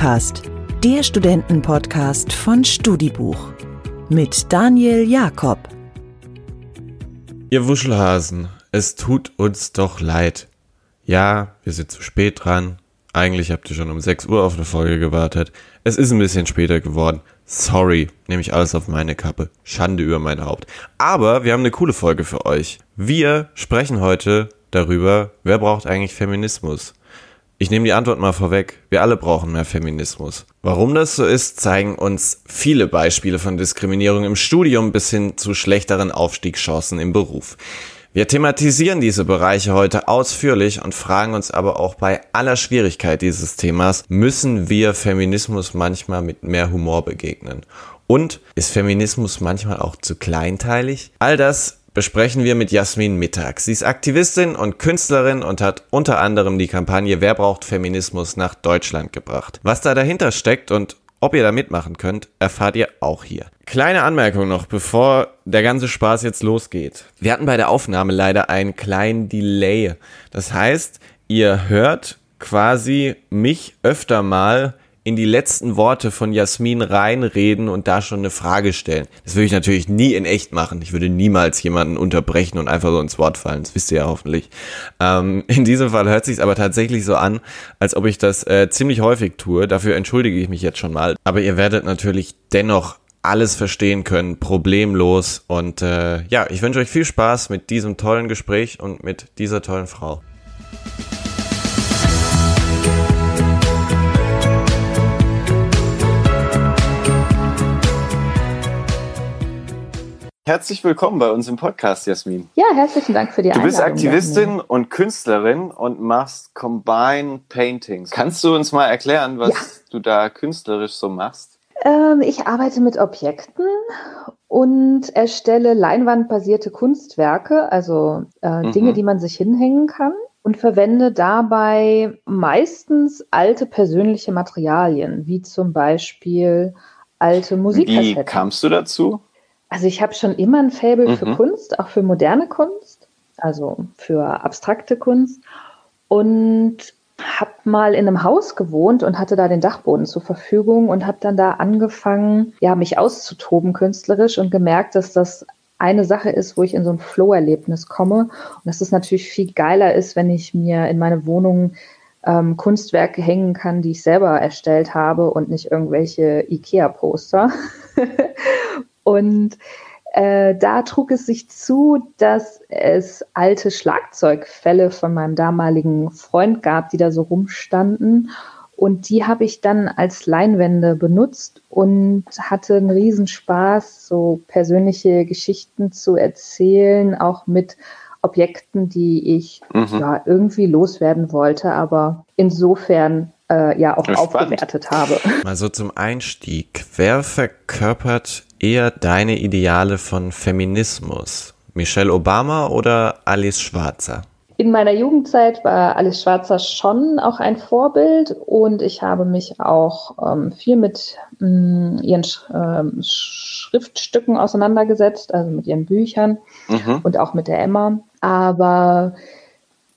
Studicast, der Studentenpodcast von Studibuch mit Daniel Jakob. Ihr Wuschelhasen, es tut uns doch leid. Ja, wir sind zu spät dran. Eigentlich habt ihr schon um 6 Uhr auf eine Folge gewartet. Es ist ein bisschen später geworden. Sorry, nehme ich alles auf meine Kappe. Schande über mein Haupt. Aber wir haben eine coole Folge für euch. Wir sprechen heute darüber, wer braucht eigentlich Feminismus? Ich nehme die Antwort mal vorweg. Wir alle brauchen mehr Feminismus. Warum das so ist, zeigen uns viele Beispiele von Diskriminierung im Studium bis hin zu schlechteren Aufstiegschancen im Beruf. Wir thematisieren diese Bereiche heute ausführlich und fragen uns aber auch bei aller Schwierigkeit dieses Themas, müssen wir Feminismus manchmal mit mehr Humor begegnen? Und ist Feminismus manchmal auch zu kleinteilig? All das besprechen wir mit Jasmin Mittag. Sie ist Aktivistin und Künstlerin und hat unter anderem die Kampagne Wer braucht Feminismus nach Deutschland gebracht. Was da dahinter steckt und ob ihr da mitmachen könnt, erfahrt ihr auch hier. Kleine Anmerkung noch, bevor der ganze Spaß jetzt losgeht. Wir hatten bei der Aufnahme leider einen kleinen Delay. Das heißt, ihr hört quasi mich öfter mal in die letzten Worte von Jasmin reinreden und da schon eine Frage stellen. Das würde ich natürlich nie in echt machen. Ich würde niemals jemanden unterbrechen und einfach so ins Wort fallen. Das wisst ihr ja hoffentlich. Ähm, in diesem Fall hört sich aber tatsächlich so an, als ob ich das äh, ziemlich häufig tue. Dafür entschuldige ich mich jetzt schon mal. Aber ihr werdet natürlich dennoch alles verstehen können, problemlos. Und äh, ja, ich wünsche euch viel Spaß mit diesem tollen Gespräch und mit dieser tollen Frau. Herzlich willkommen bei uns im Podcast, Jasmin. Ja, herzlichen Dank für die Einladung. Du bist Aktivistin Jasmin. und Künstlerin und machst Combine Paintings. Kannst du uns mal erklären, was ja. du da künstlerisch so machst? Ähm, ich arbeite mit Objekten und erstelle leinwandbasierte Kunstwerke, also äh, mhm. Dinge, die man sich hinhängen kann und verwende dabei meistens alte persönliche Materialien, wie zum Beispiel alte Musikkassetten. Wie kamst du dazu? Also ich habe schon immer ein Faible mhm. für Kunst, auch für moderne Kunst, also für abstrakte Kunst. Und habe mal in einem Haus gewohnt und hatte da den Dachboden zur Verfügung und habe dann da angefangen, ja, mich auszutoben künstlerisch und gemerkt, dass das eine Sache ist, wo ich in so ein Flow-Erlebnis komme und dass es natürlich viel geiler ist, wenn ich mir in meine Wohnung ähm, Kunstwerke hängen kann, die ich selber erstellt habe und nicht irgendwelche IKEA-Poster. Und äh, da trug es sich zu, dass es alte Schlagzeugfälle von meinem damaligen Freund gab, die da so rumstanden. Und die habe ich dann als Leinwände benutzt und hatte einen Riesenspaß, so persönliche Geschichten zu erzählen, auch mit Objekten, die ich mhm. ja, irgendwie loswerden wollte, aber insofern äh, ja auch Spannend. aufgewertet habe. Mal so zum Einstieg. Wer verkörpert eher deine Ideale von Feminismus? Michelle Obama oder Alice Schwarzer? In meiner Jugendzeit war Alice Schwarzer schon auch ein Vorbild und ich habe mich auch ähm, viel mit mh, mm, ihren Sch äh, Schriftstücken auseinandergesetzt, also mit ihren Büchern mhm. und auch mit der Emma. Aber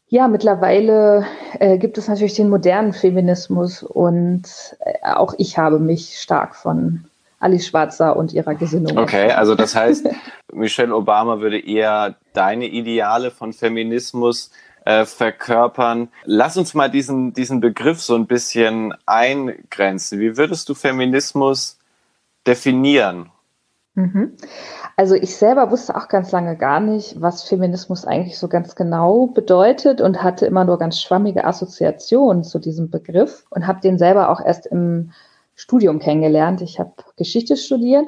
ja, mittlerweile äh, gibt es natürlich den modernen Feminismus und äh, auch ich habe mich stark von Alice Schwarzer und ihrer Gesinnung. Okay, also das heißt, Michelle Obama würde eher deine Ideale von Feminismus äh, verkörpern. Lass uns mal diesen, diesen Begriff so ein bisschen eingrenzen. Wie würdest du Feminismus definieren? Mhm. Also ich selber wusste auch ganz lange gar nicht, was Feminismus eigentlich so ganz genau bedeutet und hatte immer nur ganz schwammige Assoziationen zu diesem Begriff und habe den selber auch erst im Studium kennengelernt. Ich habe Geschichte studiert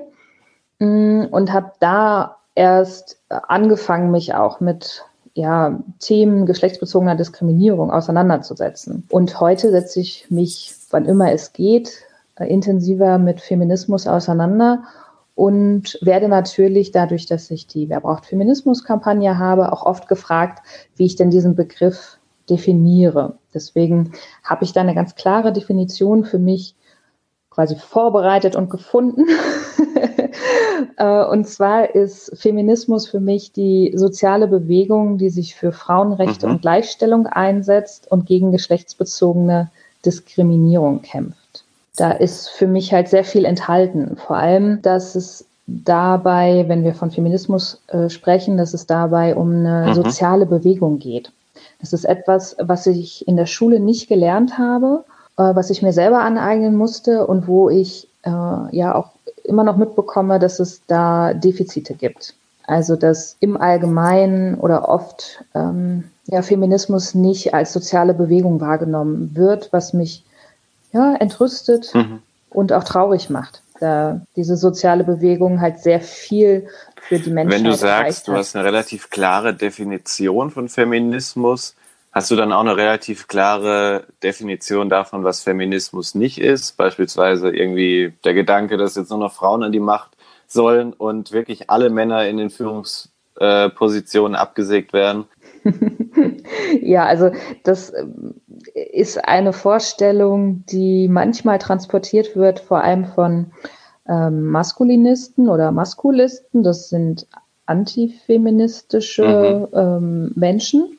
mm, und habe da erst angefangen, mich auch mit ja, Themen geschlechtsbezogener Diskriminierung auseinanderzusetzen. Und heute setze ich mich, wann immer es geht, intensiver mit Feminismus auseinander und werde natürlich dadurch, dass ich die Wer braucht Feminismus-Kampagne habe, auch oft gefragt, wie ich denn diesen Begriff definiere. Deswegen habe ich da eine ganz klare Definition für mich quasi vorbereitet und gefunden. Äh, und zwar ist Feminismus für mich die soziale Bewegung, die sich für Frauenrechte mhm. und Gleichstellung einsetzt und gegen geschlechtsbezogene Diskriminierung kämpft. da ist für mich halt sehr viel enthalten. Vor allem, dass es dabei, wenn wir von Feminismus äh, sprechen, dass es dabei um eine mhm. soziale Bewegung geht. Das ist etwas, was ich in der Schule nicht gelernt habe, was ich mir selber aneignen musste und wo ich äh, ja auch immer noch mitbekomme, dass es da Defizite gibt. Also dass im Allgemeinen oder oft ähm, ja, Feminismus nicht als soziale Bewegung wahrgenommen wird, was mich ja, entrüstet mhm. und auch traurig macht. Da diese soziale Bewegung halt sehr viel für die Menschen. Wenn du sagst, du hast eine relativ klare Definition von Feminismus, hast du dann auch eine relativ klare Definition davon, was Feminismus nicht ist? Beispielsweise irgendwie der Gedanke, dass jetzt nur noch Frauen an die Macht sollen und wirklich alle Männer in den Führungspositionen abgesägt werden? ja, also das ähm, ist eine Vorstellung, die manchmal transportiert wird, vor allem von ähm, Maskulinisten oder Maskulisten. Das sind antifeministische mhm. ähm, Menschen.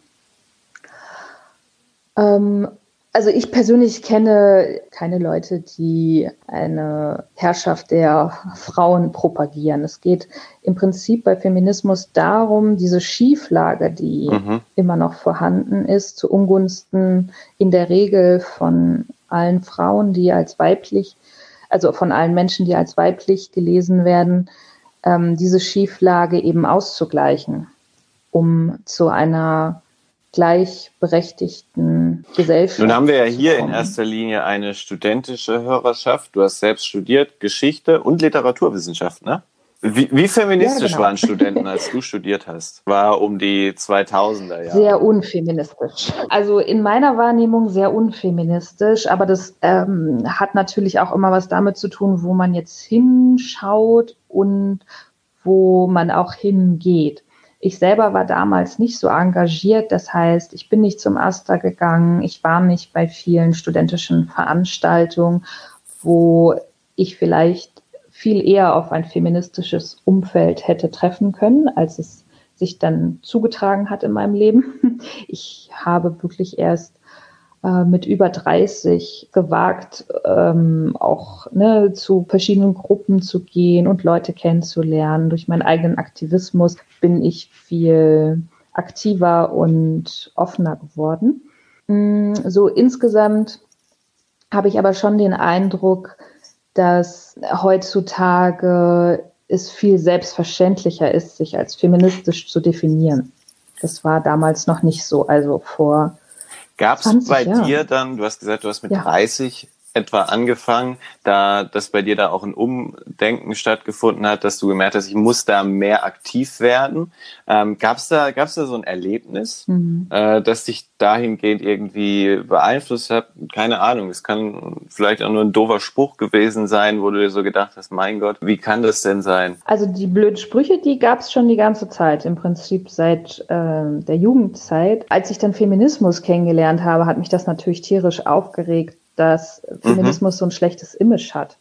Ähm, also ich persönlich kenne keine Leute, die eine Herrschaft der Frauen propagieren. Es geht im Prinzip bei Feminismus darum, diese Schieflage, die mhm. immer noch vorhanden ist, zu Ungunsten in der Regel von allen Frauen, die als weiblich, also von allen Menschen, die als weiblich gelesen werden, ähm, diese Schieflage eben auszugleichen, um zu einer gleichberechtigten Gesellschaft. Nun haben wir ja hier in erster Linie eine studentische Hörerschaft. Du hast selbst studiert Geschichte und Literaturwissenschaft, ne? Wie, wie feministisch ja, genau. waren Studenten, als du studiert hast? War um die 2000er Jahre. Sehr unfeministisch. Also in meiner Wahrnehmung sehr unfeministisch, aber das ähm, hat natürlich auch immer was damit zu tun, wo man jetzt hinschaut und wo man auch hingeht. Ich selber war damals nicht so engagiert. Das heißt, ich bin nicht zum Asta gegangen. Ich war nicht bei vielen studentischen Veranstaltungen, wo ich vielleicht viel eher auf ein feministisches Umfeld hätte treffen können, als es sich dann zugetragen hat in meinem Leben. Ich habe wirklich erst äh, mit über 30 gewagt, ähm, auch ne, zu verschiedenen Gruppen zu gehen und Leute kennenzulernen. Durch meinen eigenen Aktivismus bin ich viel aktiver und offener geworden. Mm, so insgesamt habe ich aber schon den Eindruck, dass heutzutage es viel selbstverständlicher ist, sich als feministisch zu definieren. Das war damals noch nicht so. Also vor Gab es bei ja. dir dann, du hast gesagt, du hast mit ja. 30 etwa angefangen, da dass bei dir da auch ein Umdenken stattgefunden hat, dass du gemerkt hast, ich muss da mehr aktiv werden. Ähm, Gab es da, gab's da so ein Erlebnis, mhm. äh, das dich dahingehend irgendwie beeinflusst hat? Keine Ahnung, es kann vielleicht auch nur ein doofer Spruch gewesen sein, wo du dir so gedacht hast, mein Gott, wie kann das denn sein? Also die blöden Sprüche, die gab es schon die ganze Zeit, im Prinzip seit äh, der Jugendzeit. Als ich dann Feminismus kennengelernt habe, hat mich das natürlich tierisch aufgeregt dass Feminismus mhm. so ein schlechtes Image hat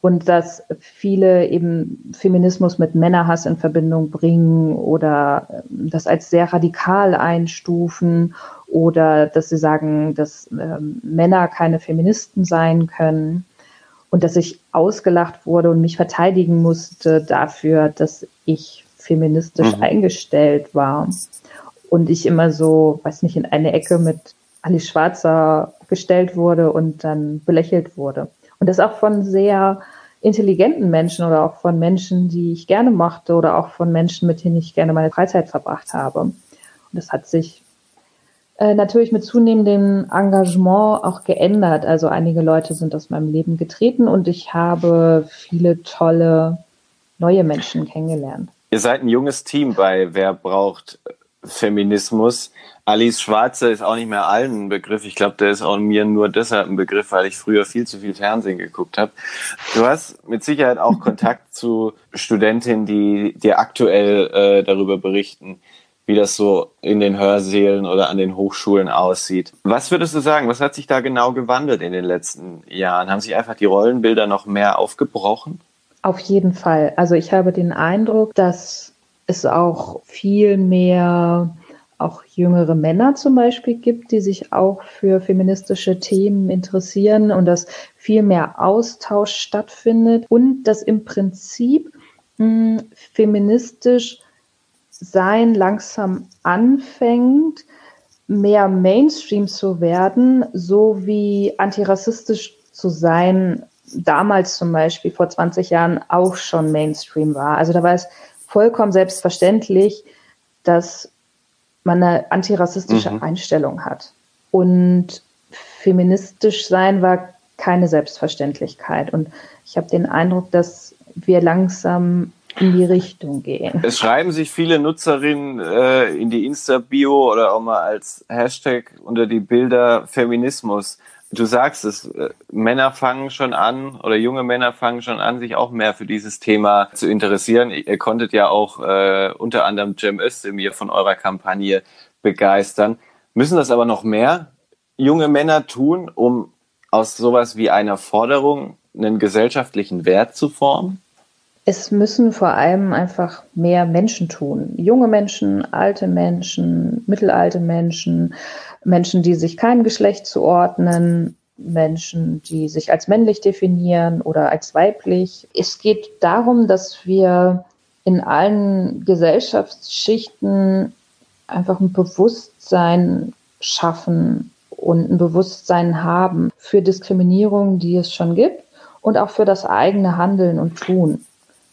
und dass viele eben Feminismus mit Männerhass in Verbindung bringen oder ähm, das als sehr radikal einstufen oder dass sie sagen, dass ähm, Männer keine Feministen sein können und dass ich ausgelacht wurde und mich verteidigen musste dafür, dass ich feministisch mhm. eingestellt war und ich immer so, weiß nicht, in eine Ecke mit Alice Schwarzer gestellt wurde und dann belächelt wurde. Und das auch von sehr intelligenten Menschen oder auch von Menschen, die ich gerne mochte oder auch von Menschen, mit denen ich gerne meine Freizeit verbracht habe. Und das hat sich äh, natürlich mit zunehmendem Engagement auch geändert. Also einige Leute sind aus meinem Leben getreten und ich habe viele tolle neue Menschen kennengelernt. Ihr seid ein junges Team bei Wer braucht Feminismus. Alice Schwarze ist auch nicht mehr allen ein Begriff. Ich glaube, der ist auch mir nur deshalb ein Begriff, weil ich früher viel zu viel Fernsehen geguckt habe. Du hast mit Sicherheit auch Kontakt zu Studentinnen, die dir aktuell äh, darüber berichten, wie das so in den Hörsälen oder an den Hochschulen aussieht. Was würdest du sagen? Was hat sich da genau gewandelt in den letzten Jahren? Haben sich einfach die Rollenbilder noch mehr aufgebrochen? Auf jeden Fall. Also ich habe den Eindruck, dass es auch viel mehr auch jüngere Männer zum Beispiel gibt, die sich auch für feministische Themen interessieren und dass viel mehr Austausch stattfindet und dass im Prinzip mh, hm, feministisch sein langsam anfängt, mehr Mainstream zu werden, so wie antirassistisch zu sein damals zum Beispiel vor 20 Jahren auch schon Mainstream war. Also da war es vollkommen selbstverständlich, dass man eine antirassistische mhm. Einstellung hat. Und feministisch sein war keine Selbstverständlichkeit. Und ich habe den Eindruck, dass wir langsam in die Richtung gehen. Es schreiben sich viele Nutzerinnen äh, in die Insta-Bio oder auch mal als Hashtag unter die Bilder Feminismus. Du sagst es, äh, Männer fangen schon an oder junge Männer fangen schon an, sich auch mehr für dieses Thema zu interessieren. Ihr konntet ja auch äh, unter anderem Cem Özdemir von eurer Kampagne begeistern. Müssen das aber noch mehr junge Männer tun, um aus sowas wie einer Forderung einen gesellschaftlichen Wert zu formen? Es müssen vor allem einfach mehr Menschen tun. Junge Menschen, alte Menschen, mittelalte Menschen, Menschen, die sich keinem Geschlecht zuordnen, Menschen, die sich als männlich definieren oder als weiblich. Es geht darum, dass wir in allen Gesellschaftsschichten einfach ein Bewusstsein schaffen und ein Bewusstsein haben für Diskriminierung, die es schon gibt und auch für das eigene Handeln und Tun.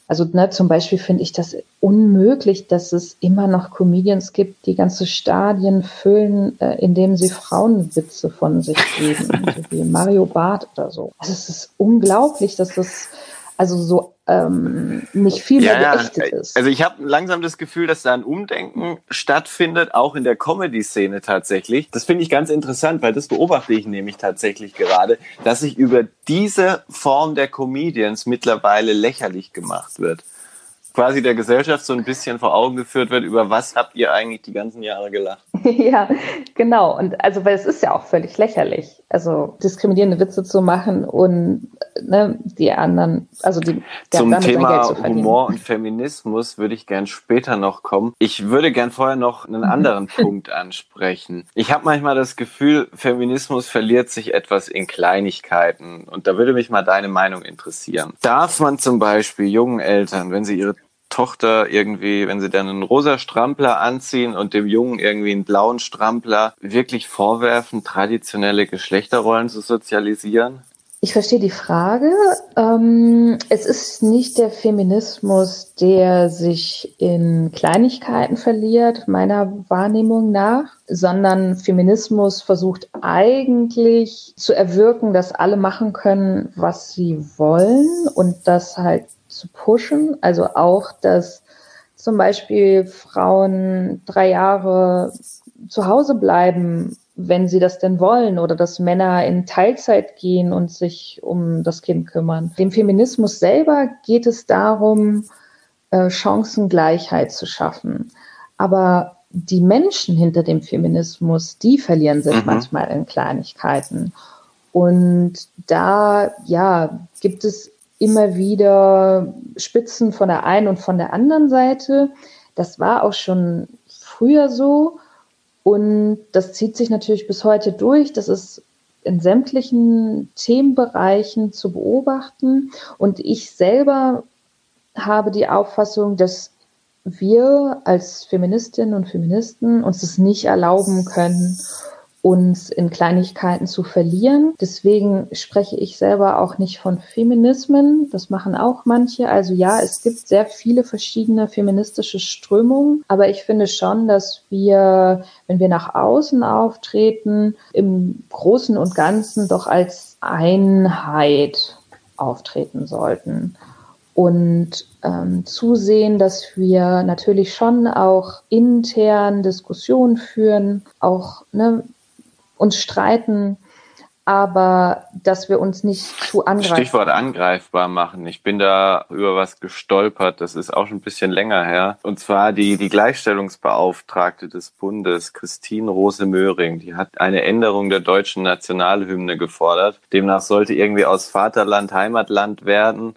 Also ne, zum Beispiel finde ich das unmöglich, dass es immer noch Comedians gibt, die ganze Stadien füllen, äh, indem sie Frauenwitze von sich geben, so wie Mario Barth oder so. Also es ist unglaublich, dass das also so ähm, nicht viel mehr ja, geächtet ist. Also ich habe langsam das Gefühl, dass da ein Umdenken stattfindet, auch in der Comedy-Szene tatsächlich. Das finde ich ganz interessant, weil das beobachte ich nämlich tatsächlich gerade, dass sich über diese Form der Comedians mittlerweile lächerlich gemacht wird quasi der Gesellschaft so ein bisschen vor Augen geführt wird, über was habt ihr eigentlich die ganzen Jahre gelacht? ja, genau. Und also, weil es ist ja auch völlig lächerlich, also diskriminierende Witze zu machen und ne, die anderen, also die Zum Thema Humor und Feminismus würde ich gern später noch kommen. Ich würde gern vorher noch einen mhm. anderen Punkt ansprechen. Ich habe manchmal das Gefühl, Feminismus verliert sich etwas in Kleinigkeiten. Und da würde mich mal deine Meinung interessieren. Darf man zum Beispiel jungen Eltern, wenn sie ihre Tochter irgendwie, wenn sie dann einen rosa Strampler anziehen und dem Jungen irgendwie einen blauen Strampler, wirklich vorwerfen, traditionelle Geschlechterrollen zu sozialisieren? Ich verstehe die Frage. Ähm, es ist nicht der Feminismus, der sich in Kleinigkeiten verliert, meiner Wahrnehmung nach, sondern Feminismus versucht eigentlich zu erwirken, dass alle machen können, was sie wollen und das halt zu pushen. Also auch, dass zum Beispiel Frauen drei Jahre zu Hause bleiben, wenn sie das denn wollen, oder dass Männer in Teilzeit gehen und sich um das Kind kümmern. Dem Feminismus selber geht es darum, äh, Chancengleichheit zu schaffen. Aber die Menschen hinter dem Feminismus, die verlieren sich mhm. manchmal in Kleinigkeiten. Und da, ja, gibt es immer wieder Spitzen von der einen und von der anderen Seite. Das war auch schon früher so und das zieht sich natürlich bis heute durch. Das ist in sämtlichen Themenbereichen zu beobachten. Und ich selber habe die Auffassung, dass wir als Feministinnen und Feministen uns das nicht erlauben können, uns in Kleinigkeiten zu verlieren. Deswegen spreche ich selber auch nicht von Feminismen. Das machen auch manche. Also ja, es gibt sehr viele verschiedene feministische Strömungen, aber ich finde schon, dass wir, wenn wir nach außen auftreten, im Großen und Ganzen doch als Einheit auftreten sollten und ähm, zusehen, dass wir natürlich schon auch intern Diskussionen führen, auch ne, uns streiten, aber dass wir uns nicht zu angreifen. Stichwort angreifbar machen. Ich bin da über was gestolpert, das ist auch schon ein bisschen länger her. Und zwar die, die Gleichstellungsbeauftragte des Bundes, Christine Rose Möhring, die hat eine Änderung der deutschen Nationalhymne gefordert. Demnach sollte irgendwie aus Vaterland Heimatland werden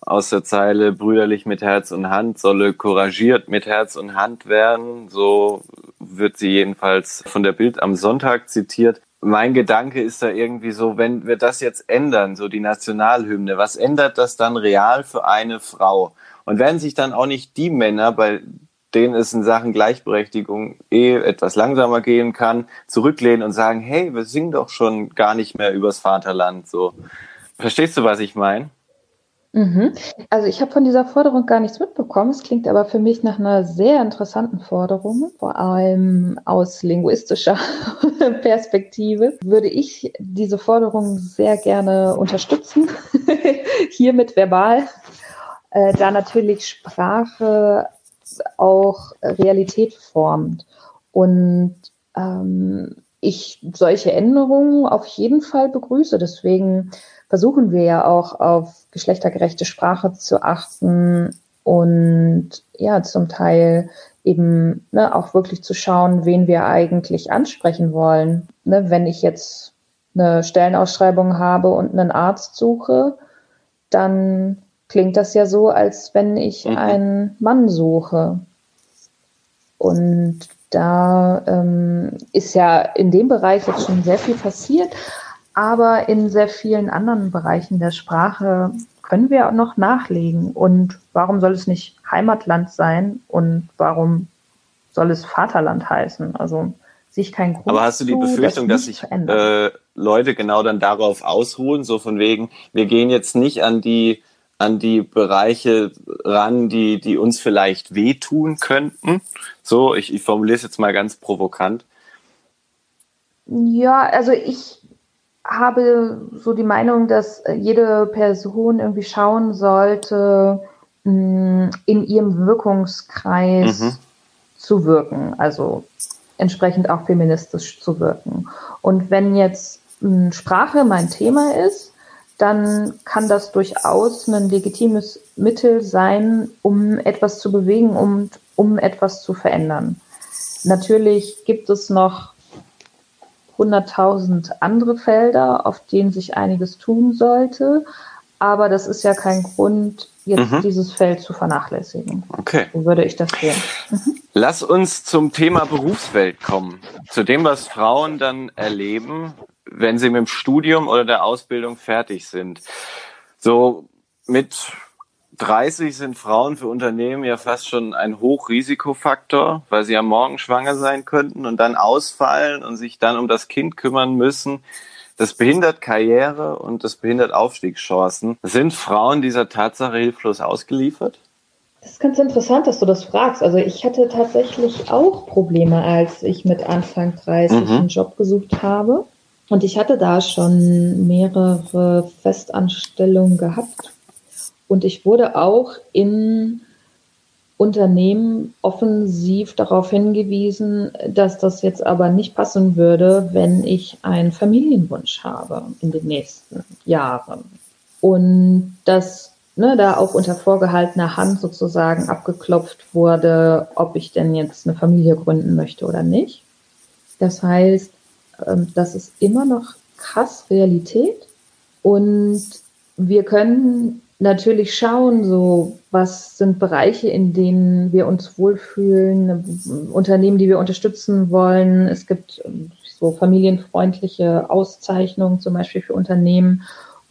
aus der Zeile brüderlich mit Herz und Hand solle couragiert mit Herz und Hand werden. So wird sie jedenfalls von der Bild am Sonntag zitiert. Mein Gedanke ist da irgendwie so, wenn wir das jetzt ändern, so die Nationalhymne, was ändert das dann real für eine Frau? Und werden sich dann auch nicht die Männer, bei denen es in Sachen Gleichberechtigung eh etwas langsamer gehen kann, zurücklehnen und sagen, hey, wir singen doch schon gar nicht mehr übers Vaterland. So, verstehst du, was ich meine? Mhm. Also ich habe von dieser Forderung gar nichts mitbekommen. Es klingt aber für mich nach einer sehr interessanten Forderung, vor allem aus linguistischer Perspektive. Würde ich diese Forderung sehr gerne unterstützen, hiermit verbal, äh, da natürlich Sprache auch Realität formt. Und ähm, ich solche Änderungen auf jeden Fall begrüße. Deswegen versuchen wir ja auch auf geschlechtergerechte Sprache zu achten und ja, zum Teil eben ne, auch wirklich zu schauen, wen wir eigentlich ansprechen wollen. Ne, wenn ich jetzt eine Stellenausschreibung habe und einen Arzt suche, dann klingt das ja so, als wenn ich mhm. einen Mann suche. Und da ähm, ist ja in dem Bereich jetzt schon sehr viel passiert, aber in sehr vielen anderen Bereichen der Sprache können wir noch nachlegen. Und warum soll es nicht Heimatland sein und warum soll es Vaterland heißen? Also sich kein Grund Aber hast du die Befürchtung, das dass sich äh, Leute genau dann darauf ausruhen, so von wegen, wir gehen jetzt nicht an die an die Bereiche ran, die, die uns vielleicht wehtun könnten. So, ich, ich formuliere es jetzt mal ganz provokant. Ja, also ich habe so die Meinung, dass jede Person irgendwie schauen sollte, mm, in ihrem Wirkungskreis mhm. zu wirken, also entsprechend auch feministisch zu wirken. Und wenn jetzt mm, Sprache mein Thema ist, dann kann das durchaus ein legitimes Mittel sein, um etwas zu bewegen und um etwas zu verändern. Natürlich gibt es noch 100.000 andere Felder, auf denen sich einiges tun sollte. Aber das ist ja kein Grund, jetzt mhm. dieses Feld zu vernachlässigen. Okay. So würde ich das sehen. Mhm. Lass uns zum Thema Berufswelt kommen. Zu dem, was Frauen dann erleben, wenn sie mit dem Studium oder der Ausbildung fertig sind. So mit 30 sind Frauen für Unternehmen ja fast schon ein Hochrisikofaktor, weil sie ja morgen schwanger sein könnten und dann ausfallen und sich dann um das Kind kümmern müssen. Das behindert Karriere und das behindert Aufstiegschancen. Sind Frauen dieser Tatsache hilflos ausgeliefert? Das ist ganz interessant, dass du das fragst. Also ich hatte tatsächlich auch Probleme, als ich mit Anfang 30 mhm. einen Job gesucht habe. Und ich hatte da schon mehrere Festanstellungen gehabt und ich wurde auch in Unternehmen offensiv darauf hingewiesen, dass das jetzt aber nicht passen würde, wenn ich einen Familienwunsch habe in den nächsten Jahren. Und dass ne, da auch unter vorgehaltener Hand sozusagen abgeklopft wurde, ob ich denn jetzt eine Familie gründen möchte oder nicht. Das heißt, ähm, das ist immer noch krass Realität und wir können natürlich schauen, so was sind Bereiche, in denen wir uns wohlfühlen, Unternehmen, die wir unterstützen wollen. Es gibt ähm, so familienfreundliche Auszeichnungen zum Beispiel für Unternehmen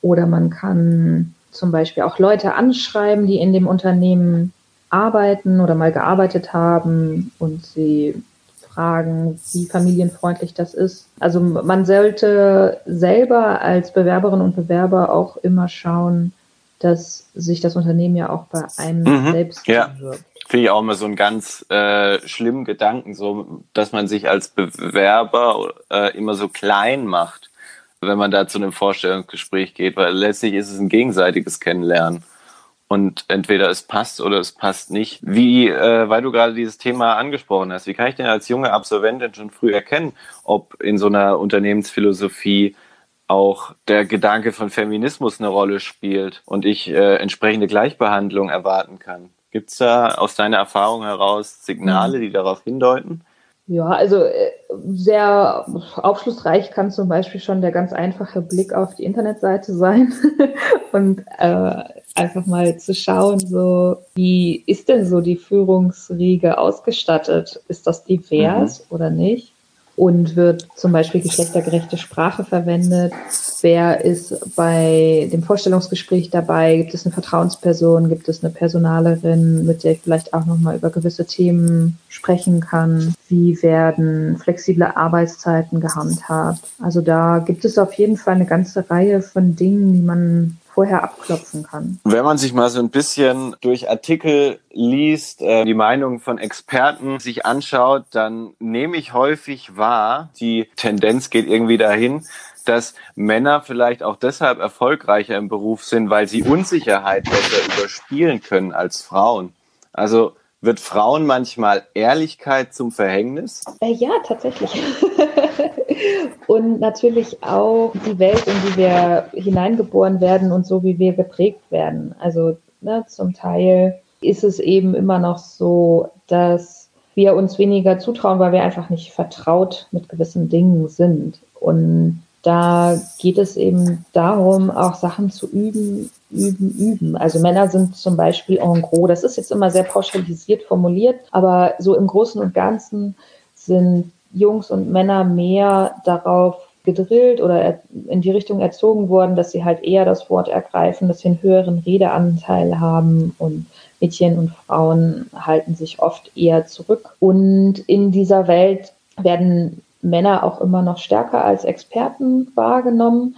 oder man kann zum Beispiel auch Leute anschreiben, die in dem Unternehmen arbeiten oder mal gearbeitet haben und sie fragen, wie familienfreundlich das ist. Also man sollte selber als Bewerberin und Bewerber auch immer schauen, dass sich das Unternehmen ja auch bei einem mhm, selbst ja. wirkt. Finde ich auch immer so einen ganz äh, schlimmen Gedanken, so dass man sich als Bewerber äh, immer so klein macht, wenn man da zu einem Vorstellungsgespräch geht, weil letztlich ist es ein gegenseitiges Kennenlernen. Und entweder es passt oder es passt nicht. Wie, äh, weil du gerade dieses Thema angesprochen hast, wie kann ich denn als junge Absolventin schon früh erkennen, ob in so einer Unternehmensphilosophie auch der Gedanke von Feminismus eine Rolle spielt und ich äh, entsprechende Gleichbehandlung erwarten kann. Gibt es da aus deiner Erfahrung heraus Signale, mhm. die darauf hindeuten? Ja, also äh, sehr aufschlussreich kann zum Beispiel schon der ganz einfache Blick auf die Internetseite sein. Und äh, einfach mal zu schauen, so wie ist denn so die Führungsriege ausgestattet? Ist das divers mhm. oder nicht? Und wird zum Beispiel geschlechtergerechte Sprache verwendet? Wer ist bei dem Vorstellungsgespräch dabei? Gibt es eine Vertrauensperson? Gibt es eine Personalerin, mit der ich vielleicht auch nochmal über gewisse Themen sprechen kann? Wie werden flexible Arbeitszeiten gehandhabt? Also da gibt es auf jeden Fall eine ganze Reihe von Dingen, die man vorher abklopfen kann. Wenn man sich mal so ein bisschen durch Artikel liest, äh, die Meinungen von Experten sich anschaut, dann nehme ich häufig wahr, die Tendenz geht irgendwie dahin, dass Männer vielleicht auch deshalb erfolgreicher im Beruf sind, weil sie Unsicherheit besser überspielen können als Frauen. Also wird Frauen manchmal Ehrlichkeit zum Verhängnis? Äh, ja, tatsächlich. und natürlich auch die Welt, in die wir hineingeboren werden und so, wie wir geprägt werden. Also ne, zum Teil ist es eben immer noch so, dass wir uns weniger zutrauen, weil wir einfach nicht vertraut mit gewissen Dingen sind. Und da geht es eben darum, auch Sachen zu üben, üben, üben. Also Männer sind zum Beispiel en gros, das ist jetzt immer sehr pauschalisiert formuliert, aber so im Großen und Ganzen sind Jungs und Männer mehr darauf gedrillt oder in die Richtung erzogen worden, dass sie halt eher das Wort ergreifen, dass sie einen höheren Redeanteil haben und Mädchen und Frauen halten sich oft eher zurück. Und in dieser Welt werden Männer auch immer noch stärker als Experten wahrgenommen.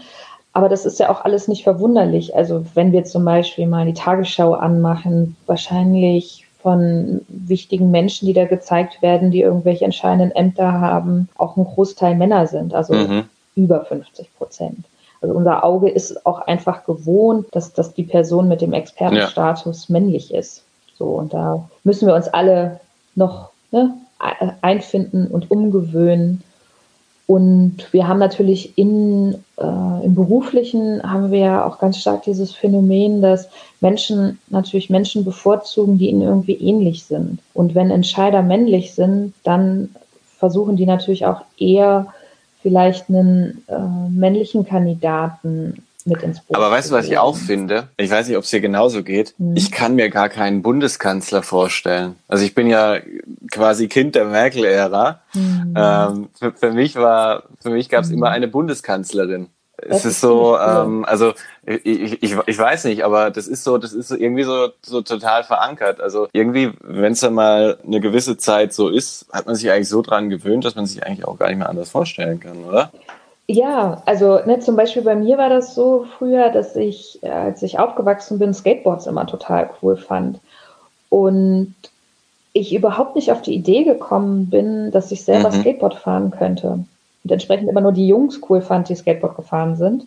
Aber das ist ja auch alles nicht verwunderlich. Also wenn wir zum Beispiel mal die Tagesschau anmachen, wahrscheinlich von wichtigen Menschen, die da gezeigt werden, die irgendwelche entscheidenden Ämter haben, auch ein Großteil Männer sind, also mhm. über 50 Prozent. Also unser Auge ist auch einfach gewohnt, dass, dass die Person mit dem Expertenstatus ja. männlich ist. So, und da müssen wir uns alle noch ne, einfinden und umgewöhnen. Und wir haben natürlich in, äh, im Beruflichen haben wir ja auch ganz stark dieses Phänomen, dass Menschen natürlich Menschen bevorzugen, die ihnen irgendwie ähnlich sind. Und wenn Entscheider männlich sind, dann versuchen die natürlich auch eher vielleicht einen äh, männlichen Kandidaten mit ins Boot. Aber weißt du, was ich auch finde? Ich weiß nicht, ob es dir genauso geht. Hm. Ich kann mir gar keinen Bundeskanzler vorstellen. Also ich bin ja quasi Kind der Merkel-Ära. Hm. Ähm, für, für, mich war, für mich gab es hm. immer eine Bundeskanzlerin. Es ist so, ähm, also ich, ich, ich weiß nicht, aber das ist so, das ist so irgendwie so, so total verankert. Also irgendwie, wenn es dann mal eine gewisse Zeit so ist, hat man sich eigentlich so dran gewöhnt, dass man sich eigentlich auch gar nicht mehr anders vorstellen kann, oder? Ja, also ne, zum Beispiel bei mir war das so früher, dass ich, äh, als ich aufgewachsen bin, Skateboards immer total cool fand. Und ich überhaupt nicht auf die Idee gekommen bin, dass ich selber mhm. Skateboard fahren könnte. Und entsprechend immer nur die Jungs cool fand, die Skateboard gefahren sind,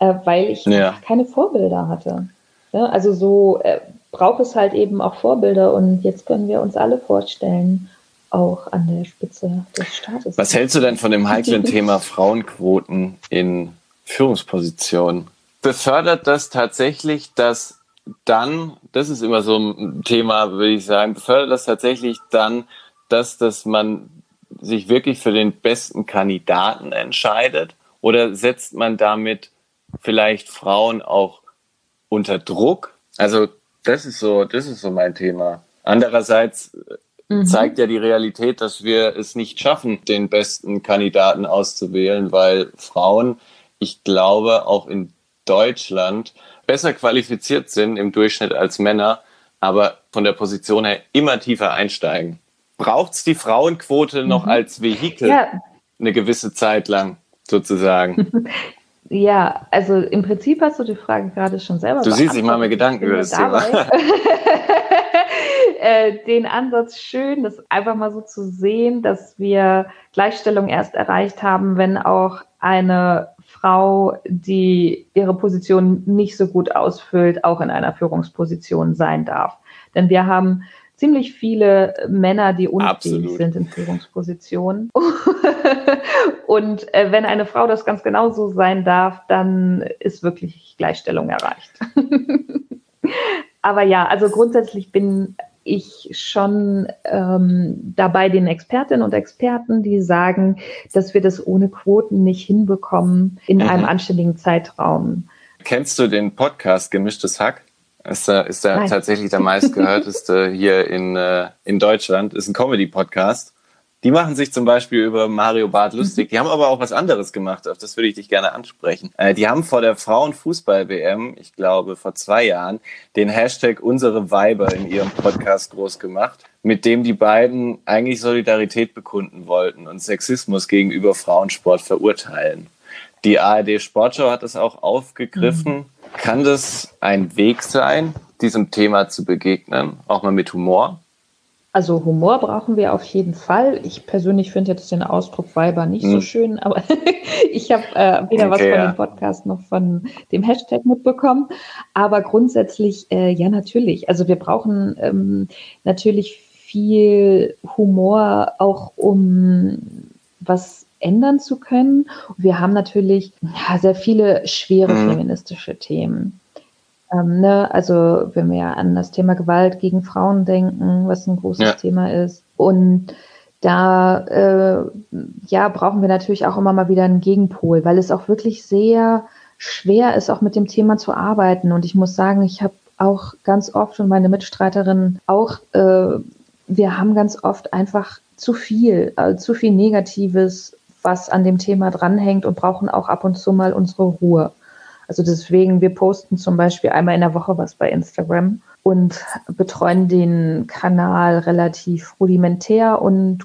äh, weil ich ja. keine Vorbilder hatte. Ja, also so äh, braucht es halt eben auch Vorbilder und jetzt können wir uns alle vorstellen, auch an der Spitze des Staates. Was hältst du denn von dem heiklen Thema Frauenquoten in Führungspositionen? Befördert das tatsächlich, dass dann, das ist immer so ein Thema, würde ich sagen, befördert das tatsächlich dann, dass, dass man sich wirklich für den besten Kandidaten entscheidet? Oder setzt man damit vielleicht Frauen auch unter Druck? Also, das ist so, das ist so mein Thema. Andererseits mhm. zeigt ja die Realität, dass wir es nicht schaffen, den besten Kandidaten auszuwählen, weil Frauen, ich glaube, auch in Deutschland besser qualifiziert sind im Durchschnitt als Männer, aber von der Position her immer tiefer einsteigen. Braucht es die Frauenquote noch mhm. als Vehikel ja. eine gewisse Zeit lang sozusagen? Ja, also im Prinzip hast du die Frage gerade schon selber Du siehst, ich mache mir Gedanken über das Thema. Äh, den Ansatz schön, das einfach mal so zu sehen, dass wir Gleichstellung erst erreicht haben, wenn auch eine Frau, die ihre Position nicht so gut ausfüllt, auch in einer Führungsposition sein darf. Denn wir haben ziemlich viele Männer, die unfähig Absolut. sind in Führungspositionen. Und äh, wenn eine Frau das ganz genauso sein darf, dann ist wirklich Gleichstellung erreicht. Aber ja, also grundsätzlich bin ich schon ähm, dabei den Expertinnen und Experten, die sagen, dass wir das ohne Quoten nicht hinbekommen in mhm. einem anständigen Zeitraum. Kennst du den Podcast Gemischtes Hack? Ist, ist der tatsächlich der meistgehörteste hier in, äh, in Deutschland. Ist ein Comedy-Podcast. Die machen sich zum Beispiel über Mario Barth lustig. Die haben aber auch was anderes gemacht, auf das würde ich dich gerne ansprechen. Äh, die haben vor der Frauenfußball-WM, ich glaube vor zwei Jahren, den Hashtag unsere Weiber in ihrem Podcast groß gemacht, mit dem die beiden eigentlich Solidarität bekunden wollten und Sexismus gegenüber Frauensport verurteilen. Die ARD Sportschau hat das auch aufgegriffen. Mhm. Kann das ein Weg sein, diesem Thema zu begegnen, auch mal mit Humor? Also Humor brauchen wir auf jeden Fall. Ich persönlich finde jetzt den Ausdruck Weiber nicht hm. so schön, aber ich habe äh, weder okay, was von ja. dem Podcast noch von dem Hashtag mitbekommen. Aber grundsätzlich, äh, ja, natürlich. Also wir brauchen ähm, natürlich viel Humor auch, um was ändern zu können. Wir haben natürlich ja, sehr viele schwere mhm. feministische Themen. Ähm, ne? Also wenn wir an das Thema Gewalt gegen Frauen denken, was ein großes ja. Thema ist. Und da äh, ja, brauchen wir natürlich auch immer mal wieder einen Gegenpol, weil es auch wirklich sehr schwer ist, auch mit dem Thema zu arbeiten. Und ich muss sagen, ich habe auch ganz oft und meine Mitstreiterinnen auch, äh, wir haben ganz oft einfach zu viel, äh, zu viel Negatives, was an dem Thema dranhängt und brauchen auch ab und zu mal unsere Ruhe. Also deswegen, wir posten zum Beispiel einmal in der Woche was bei Instagram und betreuen den Kanal relativ rudimentär und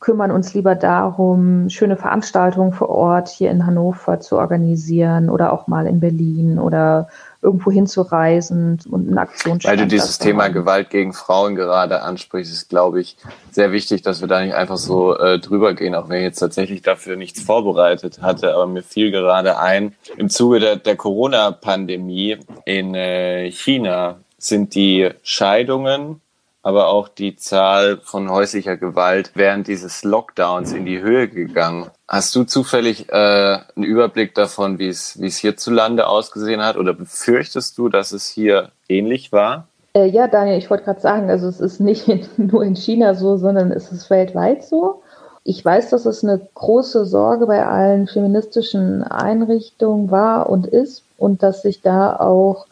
kümmern uns lieber darum, schöne Veranstaltungen vor Ort hier in Hannover zu organisieren oder auch mal in Berlin oder irgendwo hinzureisen und eine Aktion Weil du dieses Thema haben. Gewalt gegen Frauen gerade ansprichst, ist, glaube ich, sehr wichtig, dass wir da nicht einfach so äh, drüber gehen, auch wenn ich jetzt tatsächlich dafür nichts vorbereitet hatte. Aber mir fiel gerade ein, im Zuge der, der Corona-Pandemie in äh, China sind die Scheidungen aber auch die Zahl von häuslicher Gewalt während dieses Lockdowns in die Höhe gegangen. Hast du zufällig äh, einen Überblick davon, wie es wie es hierzulande ausgesehen hat, oder befürchtest du, dass es hier ähnlich war? Äh, ja, Daniel, ich wollte gerade sagen, also es ist nicht nur in China so, sondern es ist weltweit so. Ich weiß, dass es eine große Sorge bei allen feministischen Einrichtungen war und ist und dass sich da auch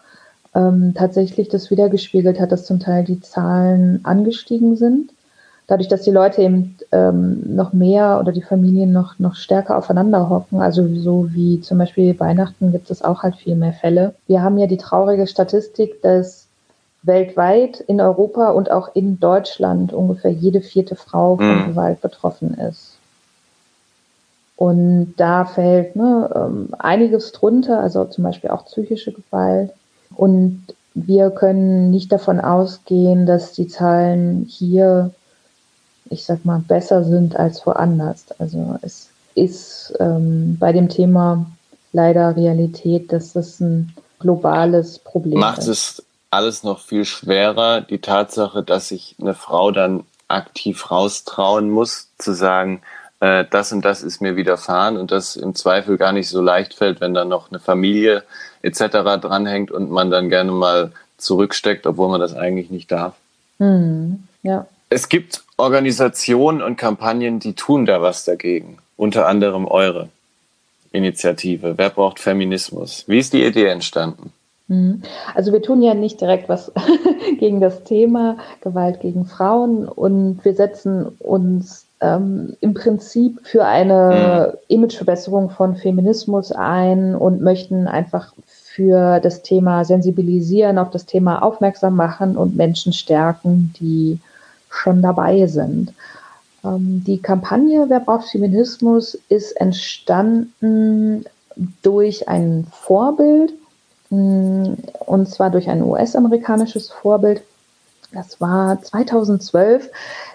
ähm, tatsächlich das wiedergespiegelt hat, dass zum Teil die Zahlen angestiegen sind. Dadurch, dass die Leute eben ähm, noch mehr oder die Familien noch, noch stärker aufeinander hocken, also so wie zum Beispiel Weihnachten gibt es auch halt viel mehr Fälle. Wir haben ja die traurige Statistik, dass weltweit in Europa und auch in Deutschland ungefähr jede vierte Frau von mhm. Gewalt betroffen ist. Und da fällt ne, ähm, einiges drunter, also zum Beispiel auch psychische Gewalt, und wir können nicht davon ausgehen, dass die Zahlen hier, ich sag mal, besser sind als woanders. Also es ist ähm, bei dem Thema leider Realität, dass das ein globales Problem Macht ist. Macht es alles noch viel schwerer, die Tatsache, dass sich eine Frau dann aktiv raustrauen muss, zu sagen, äh, das und das ist mir widerfahren und das im Zweifel gar nicht so leicht fällt, wenn dann noch eine Familie etc. dranhängt und man dann gerne mal zurücksteckt, obwohl man das eigentlich nicht darf. Hm, ja. Es gibt Organisationen und Kampagnen, die tun da was dagegen. Unter anderem eure Initiative. Wer braucht Feminismus? Wie ist die Idee entstanden? Hm. Also wir tun ja nicht direkt was gegen das Thema Gewalt gegen Frauen und wir setzen uns ähm, im Prinzip für eine mhm. Imageverbesserung von Feminismus ein und möchten einfach für das Thema sensibilisieren, auf das Thema aufmerksam machen und Menschen stärken, die schon dabei sind. Ähm, die Kampagne Wer braucht Feminismus ist entstanden durch ein Vorbild, mm, und zwar durch ein US-amerikanisches Vorbild. Das war 2012.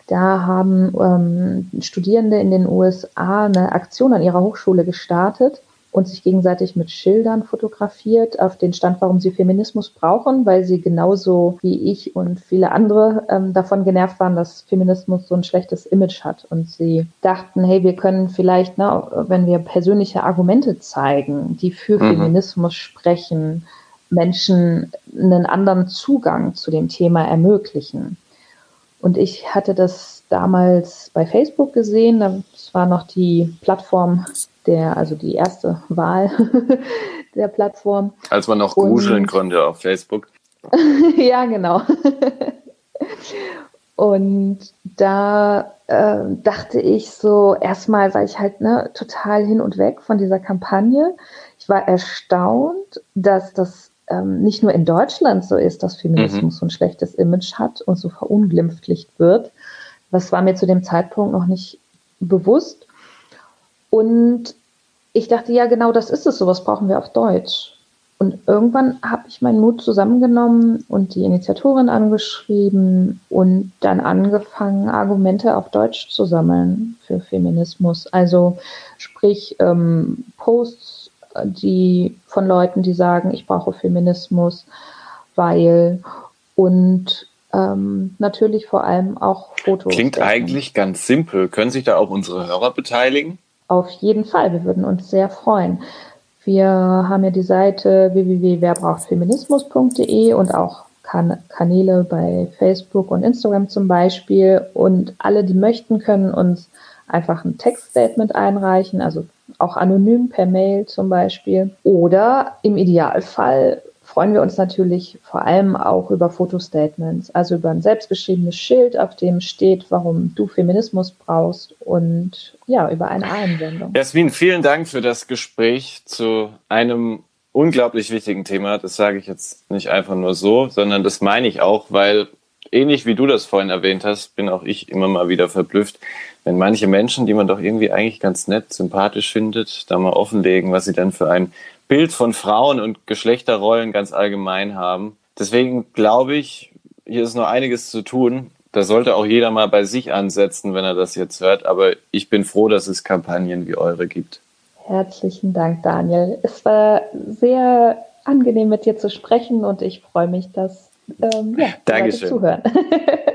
Da haben ähm, Studierende in den USA eine Aktion an ihrer Hochschule gestartet und sich gegenseitig mit Schildern fotografiert auf den Stand, warum sie Feminismus brauchen, weil sie genauso wie ich und viele andere ähm, davon genervt waren, dass Feminismus so ein schlechtes Image hat. Und sie dachten, hey, wir können vielleicht, na, wenn wir persönliche Argumente zeigen, die für mhm. Feminismus sprechen, Menschen einen anderen Zugang zu dem Thema ermöglichen. Und ich hatte das damals bei Facebook gesehen. Das war noch die Plattform der, also die erste Wahl der Plattform. Als man noch gruseln konnte auf Facebook. ja, genau. Und da äh, dachte ich so, erstmal war ich halt ne, total hin und weg von dieser Kampagne. Ich war erstaunt, dass das ähm, nicht nur in Deutschland so ist, dass Feminismus mhm. so ein schlechtes Image hat und so verunglimpflicht wird. Das war mir zu dem Zeitpunkt noch nicht bewusst. Und ich dachte, ja, genau das ist es, sowas brauchen wir auf Deutsch. Und irgendwann habe ich meinen Mut zusammengenommen und die Initiatorin angeschrieben und dann angefangen, Argumente auf Deutsch zu sammeln für Feminismus. Also sprich ähm, Posts, die von Leuten, die sagen, ich brauche Feminismus, weil und ähm, natürlich vor allem auch Fotos. Klingt eigentlich ganz simpel. Können sich da auch unsere Hörer beteiligen? Auf jeden Fall, wir würden uns sehr freuen. Wir haben ja die Seite www.werbrauchtfeminismus.de und auch kan Kanäle bei Facebook und Instagram zum Beispiel. Und alle, die möchten, können uns einfach ein Textstatement einreichen, also auch anonym per Mail zum Beispiel. Oder im Idealfall freuen wir uns natürlich vor allem auch über Fotostatements, also über ein selbstgeschriebenes Schild, auf dem steht, warum du Feminismus brauchst und ja, über eine Einsendung. Jasmin, vielen Dank für das Gespräch zu einem unglaublich wichtigen Thema. Das sage ich jetzt nicht einfach nur so, sondern das meine ich auch, weil ähnlich wie du das vorhin erwähnt hast, bin auch ich immer mal wieder verblüfft, wenn manche Menschen, die man doch irgendwie eigentlich ganz nett, sympathisch findet, da mal offenlegen, was sie dann für ein Bild von Frauen und Geschlechterrollen ganz allgemein haben. Deswegen glaube ich, hier ist noch einiges zu tun. Da sollte auch jeder mal bei sich ansetzen, wenn er das jetzt hört. Aber ich bin froh, dass es Kampagnen wie eure gibt. Herzlichen Dank, Daniel. Es war sehr angenehm, mit dir zu sprechen und ich freue mich, dass ähm, ja, Dankeschön. zuhören.